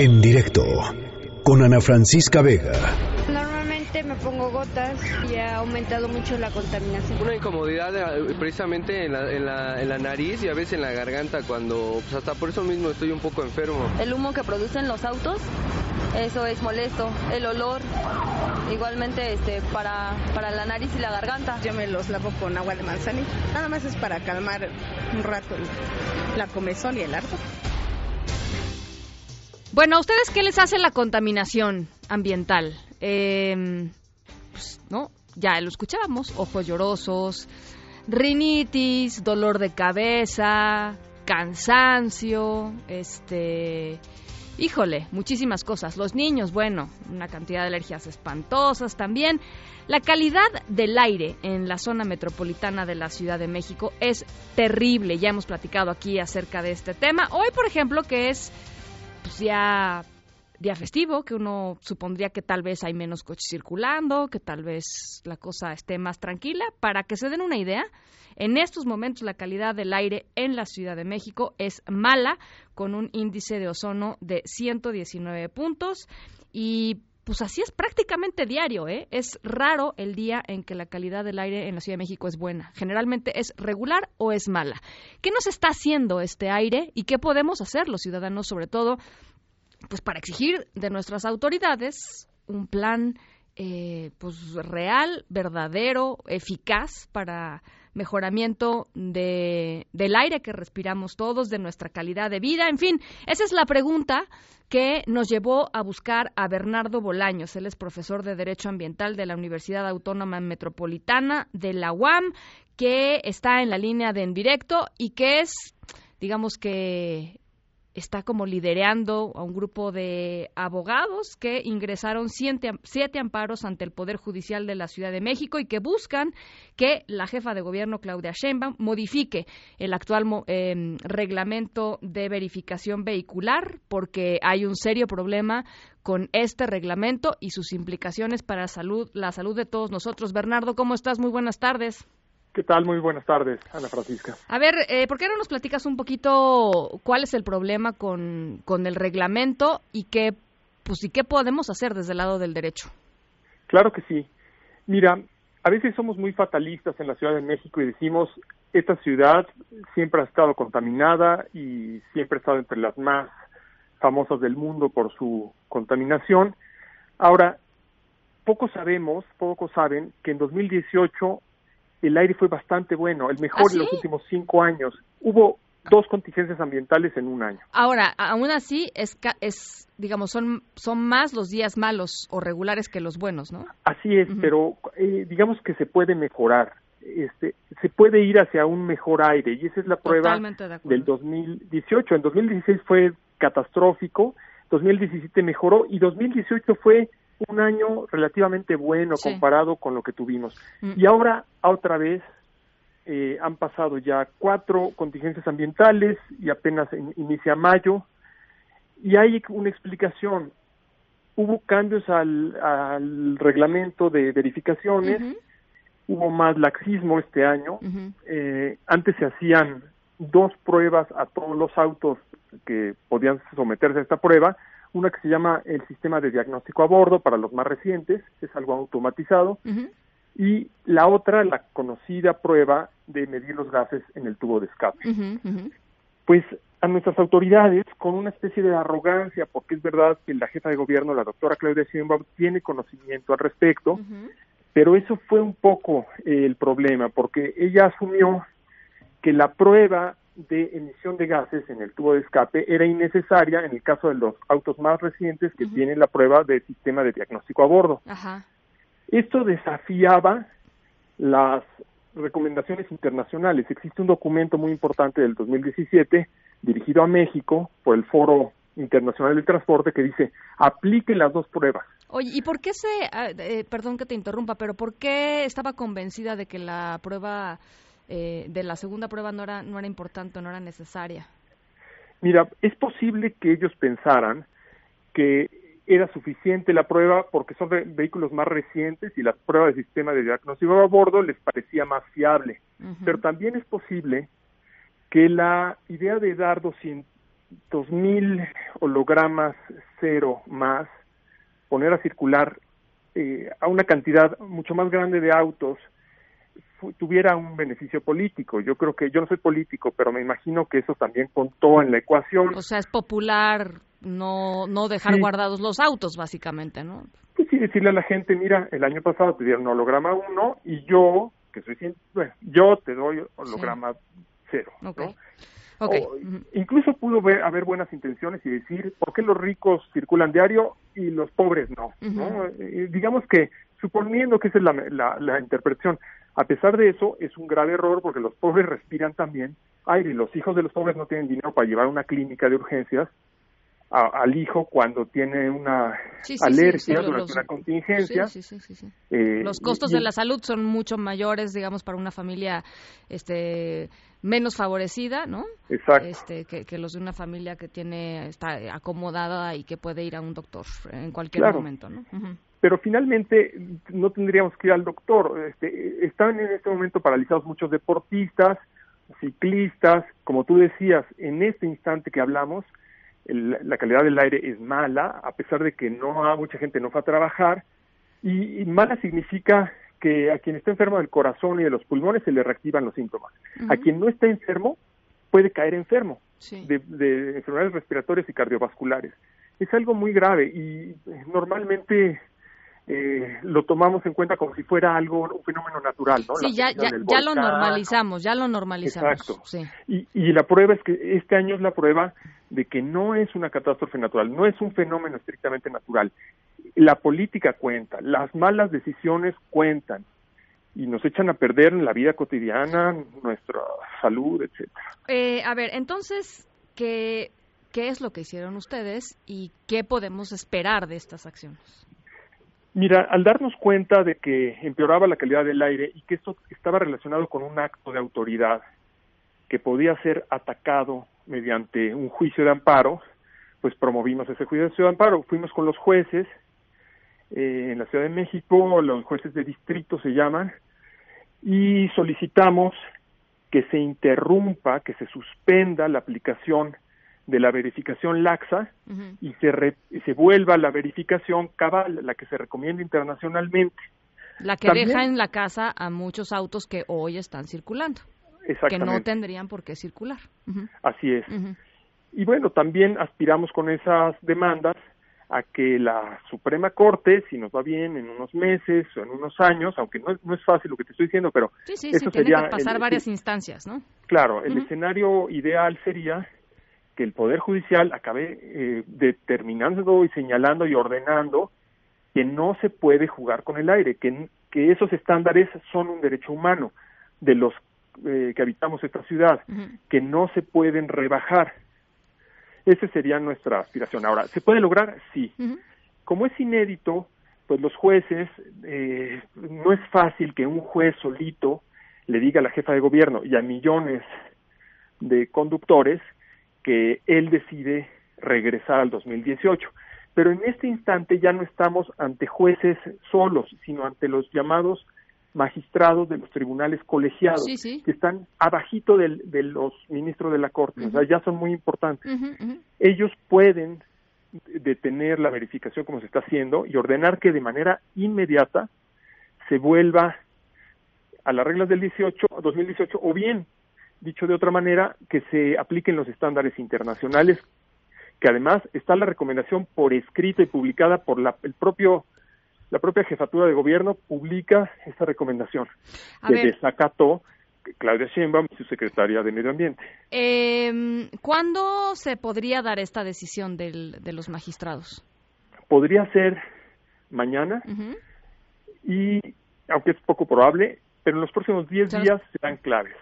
En directo con Ana Francisca Vega. Normalmente me pongo gotas y ha aumentado mucho la contaminación. Una incomodidad eh, precisamente en la, en, la, en la, nariz y a veces en la garganta cuando pues hasta por eso mismo estoy un poco enfermo. El humo que producen los autos, eso es molesto. El olor, igualmente este, para, para la nariz y la garganta. Yo me los lavo con agua de manzanilla. Nada más es para calmar un rato la comezón y el ardor. Bueno, ¿a ustedes qué les hace la contaminación ambiental? Eh, pues, ¿no? Ya lo escuchábamos, ojos llorosos, rinitis, dolor de cabeza, cansancio, este... Híjole, muchísimas cosas. Los niños, bueno, una cantidad de alergias espantosas también. La calidad del aire en la zona metropolitana de la Ciudad de México es terrible. Ya hemos platicado aquí acerca de este tema. Hoy, por ejemplo, que es ya día festivo, que uno supondría que tal vez hay menos coches circulando, que tal vez la cosa esté más tranquila. Para que se den una idea, en estos momentos la calidad del aire en la Ciudad de México es mala, con un índice de ozono de 119 puntos y pues así es prácticamente diario, ¿eh? Es raro el día en que la calidad del aire en la Ciudad de México es buena. Generalmente es regular o es mala. ¿Qué nos está haciendo este aire y qué podemos hacer los ciudadanos, sobre todo, pues para exigir de nuestras autoridades un plan eh, pues real, verdadero, eficaz para mejoramiento de, del aire que respiramos todos, de nuestra calidad de vida, en fin, esa es la pregunta que nos llevó a buscar a Bernardo Bolaños. Él es profesor de Derecho Ambiental de la Universidad Autónoma Metropolitana de la UAM, que está en la línea de en directo y que es, digamos que está como liderando a un grupo de abogados que ingresaron siete, siete, amparos ante el Poder Judicial de la Ciudad de México y que buscan que la jefa de gobierno, Claudia Sheinbaum, modifique el actual eh, reglamento de verificación vehicular porque hay un serio problema con este reglamento y sus implicaciones para salud, la salud de todos nosotros. Bernardo, ¿cómo estás? Muy buenas tardes. ¿Qué tal? Muy buenas tardes, Ana Francisca. A ver, eh, ¿por qué no nos platicas un poquito cuál es el problema con, con el reglamento y qué, pues, y qué podemos hacer desde el lado del derecho? Claro que sí. Mira, a veces somos muy fatalistas en la Ciudad de México y decimos, esta ciudad siempre ha estado contaminada y siempre ha estado entre las más famosas del mundo por su contaminación. Ahora, poco sabemos, pocos saben que en 2018 el aire fue bastante bueno, el mejor ¿Ah, sí? de los últimos cinco años. Hubo dos contingencias ambientales en un año. Ahora, aún así, es, es digamos, son, son más los días malos o regulares que los buenos, ¿no? Así es, uh -huh. pero eh, digamos que se puede mejorar. Este, se puede ir hacia un mejor aire y esa es la prueba del 2018. En 2016 fue catastrófico, 2017 mejoró y 2018 fue un año relativamente bueno sí. comparado con lo que tuvimos. Mm. Y ahora, otra vez, eh, han pasado ya cuatro contingencias ambientales y apenas in, inicia mayo. Y hay una explicación. Hubo cambios al, al reglamento de verificaciones, uh -huh. hubo más laxismo este año. Uh -huh. eh, antes se hacían dos pruebas a todos los autos que podían someterse a esta prueba una que se llama el sistema de diagnóstico a bordo para los más recientes, es algo automatizado, uh -huh. y la otra, la conocida prueba de medir los gases en el tubo de escape. Uh -huh. Pues a nuestras autoridades, con una especie de arrogancia, porque es verdad que la jefa de gobierno, la doctora Claudia Sheinbaum, tiene conocimiento al respecto, pero eso fue un poco eh, el problema, porque ella asumió que la prueba de emisión de gases en el tubo de escape era innecesaria en el caso de los autos más recientes que uh -huh. tienen la prueba de sistema de diagnóstico a bordo. Ajá. Esto desafiaba las recomendaciones internacionales. Existe un documento muy importante del 2017 dirigido a México por el Foro Internacional del Transporte que dice aplique las dos pruebas. Oye, ¿y por qué se, eh, perdón que te interrumpa, pero por qué estaba convencida de que la prueba eh, de la segunda prueba no era, no era importante, no era necesaria? Mira, es posible que ellos pensaran que era suficiente la prueba porque son vehículos más recientes y la prueba de sistema de diagnóstico a bordo les parecía más fiable. Uh -huh. Pero también es posible que la idea de dar 200 mil hologramas cero más, poner a circular eh, a una cantidad mucho más grande de autos, tuviera un beneficio político. Yo creo que yo no soy político, pero me imagino que eso también contó en la ecuación. O sea, es popular no no dejar guardados los autos, básicamente, ¿no? Pues sí, decirle a la gente, mira, el año pasado te dieron holograma 1 y yo, que soy bueno, yo te doy holograma 0, ¿no? incluso pudo haber buenas intenciones y decir, ¿por qué los ricos circulan diario y los pobres no? ¿no? Eh, digamos que, suponiendo que esa es la, la interpretación, a pesar de eso, es un grave error porque los pobres respiran también aire y los hijos de los pobres no tienen dinero para llevar a una clínica de urgencias al hijo cuando tiene una alergia durante una contingencia. Eh, los costos de la salud son mucho mayores, digamos, para una familia este menos favorecida, ¿no? Exacto. Este, que, los de una familia que tiene está acomodada y que puede ir a un doctor en cualquier momento, ¿no? pero finalmente no tendríamos que ir al doctor. Este, están en este momento paralizados muchos deportistas, ciclistas, como tú decías, en este instante que hablamos, la calidad del aire es mala, a pesar de que no mucha gente no va a trabajar, y, mala significa que a quien está enfermo del corazón y de los pulmones se le reactivan los síntomas. A quien no está enfermo puede caer enfermo de, de enfermedades respiratorias y cardiovasculares. Es algo muy grave y normalmente eh, lo tomamos en cuenta como si fuera algo, un fenómeno natural, ¿no? Sí, ya, ya, ya lo normalizamos, ya lo normalizamos. Exacto. Y, y la prueba es que este año es la prueba de que no es una catástrofe natural, no es un fenómeno estrictamente natural. La política cuenta, las malas decisiones cuentan y nos echan a perder en la vida cotidiana, nuestra salud, etcétera. Eh, a ver, entonces, ¿qué, ¿qué es lo que hicieron ustedes y qué podemos esperar de estas acciones? Mira, al darnos cuenta de que empeoraba la calidad del aire y que esto estaba relacionado con un acto de autoridad que podía ser atacado mediante un juicio de amparo, pues promovimos ese juicio de amparo. Fuimos con los jueces eh, en la Ciudad de México, los jueces de distrito se llaman, y solicitamos que se interrumpa, que se suspenda la aplicación de la verificación laxa y se, se vuelva la verificación cabal, la que se recomienda internacionalmente. La que deja en la casa a muchos autos que hoy están circulando, que no tendrían por qué circular. Así es. Y bueno, también aspiramos con esas demandas a que la Suprema Corte, si nos va bien en unos meses o en unos años, aunque no es, no es fácil lo que te estoy diciendo, pero sí, sí, eso sí, sería que pasar varias instancias, ¿no? Claro, el escenario ideal sería que el Poder Judicial acabe eh, determinando y señalando y ordenando que no se puede jugar con el aire, que, que esos estándares son un derecho humano de los eh, que habitamos esta ciudad, que no se pueden rebajar. Esa sería nuestra aspiración. Ahora, ¿se puede lograr? Sí. Como es inédito, pues los jueces, eh, no es fácil que un juez solito le diga a la jefa de gobierno y a millones de conductores que él decide regresar al 2018. Pero en este instante ya no estamos ante jueces solos, sino ante los llamados magistrados de los tribunales colegiados, que están abajito del, de los ministros de la Corte, o sea, ya son muy importantes. Ellos pueden detener la verificación como se está haciendo y ordenar que de manera inmediata se vuelva a las reglas del 18, 2018 o bien dicho de otra manera, que se apliquen los estándares internacionales, que además está la recomendación por escrito y publicada por la, el propio la propia jefatura de gobierno publica esta recomendación que desacató Claudia Sheinbaum y su secretaria de Medio Ambiente. Eh, ¿Cuándo se podría dar esta decisión del, de los magistrados? Podría ser mañana y, aunque es poco probable, pero en los próximos 10 días serán claves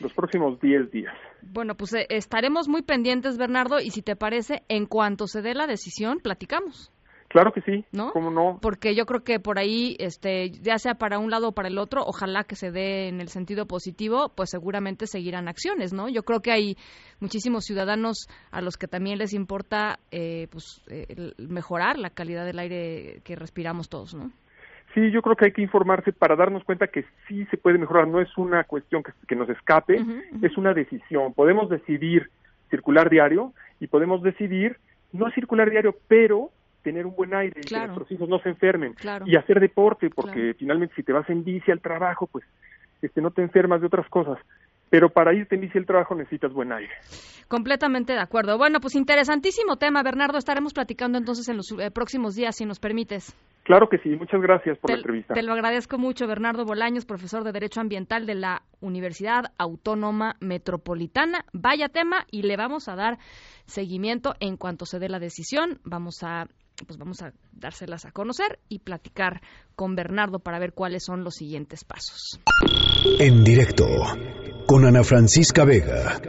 los próximos 10 días. Bueno, pues eh, estaremos muy pendientes, Bernardo, y si te parece, en cuanto se dé la decisión, platicamos. Claro que sí, ¿no? ¿Cómo no? Porque yo creo que por ahí, este, ya sea para un lado o para el otro, ojalá que se dé en el sentido positivo, pues seguramente seguirán acciones, ¿no? Yo creo que hay muchísimos ciudadanos a los que también les importa, eh, pues, eh, mejorar la calidad del aire que respiramos todos, ¿no? Sí, yo creo que hay que informarse para darnos cuenta que sí se puede mejorar, no es una cuestión que, nos escape, es una decisión. Podemos decidir circular diario y podemos decidir no circular diario, pero tener un buen aire, que nuestros hijos no se enfermen y hacer deporte, porque finalmente si te vas en bici al trabajo, pues este no te enfermas de otras cosas pero para irte en bici al trabajo necesitas buen aire. Completamente de acuerdo. Bueno, pues interesantísimo tema, Bernardo. Estaremos platicando entonces en los eh, próximos días, si nos permites. Claro que sí, muchas gracias por la entrevista. Te lo agradezco mucho, Bernardo Bolaños, profesor de Derecho Ambiental de la Universidad Autónoma Metropolitana. Vaya tema y le vamos a dar seguimiento en cuanto se dé la decisión. Vamos a pues vamos a dárselas a conocer y platicar con Bernardo para ver cuáles son los siguientes pasos. En directo con Ana Francisca Vega.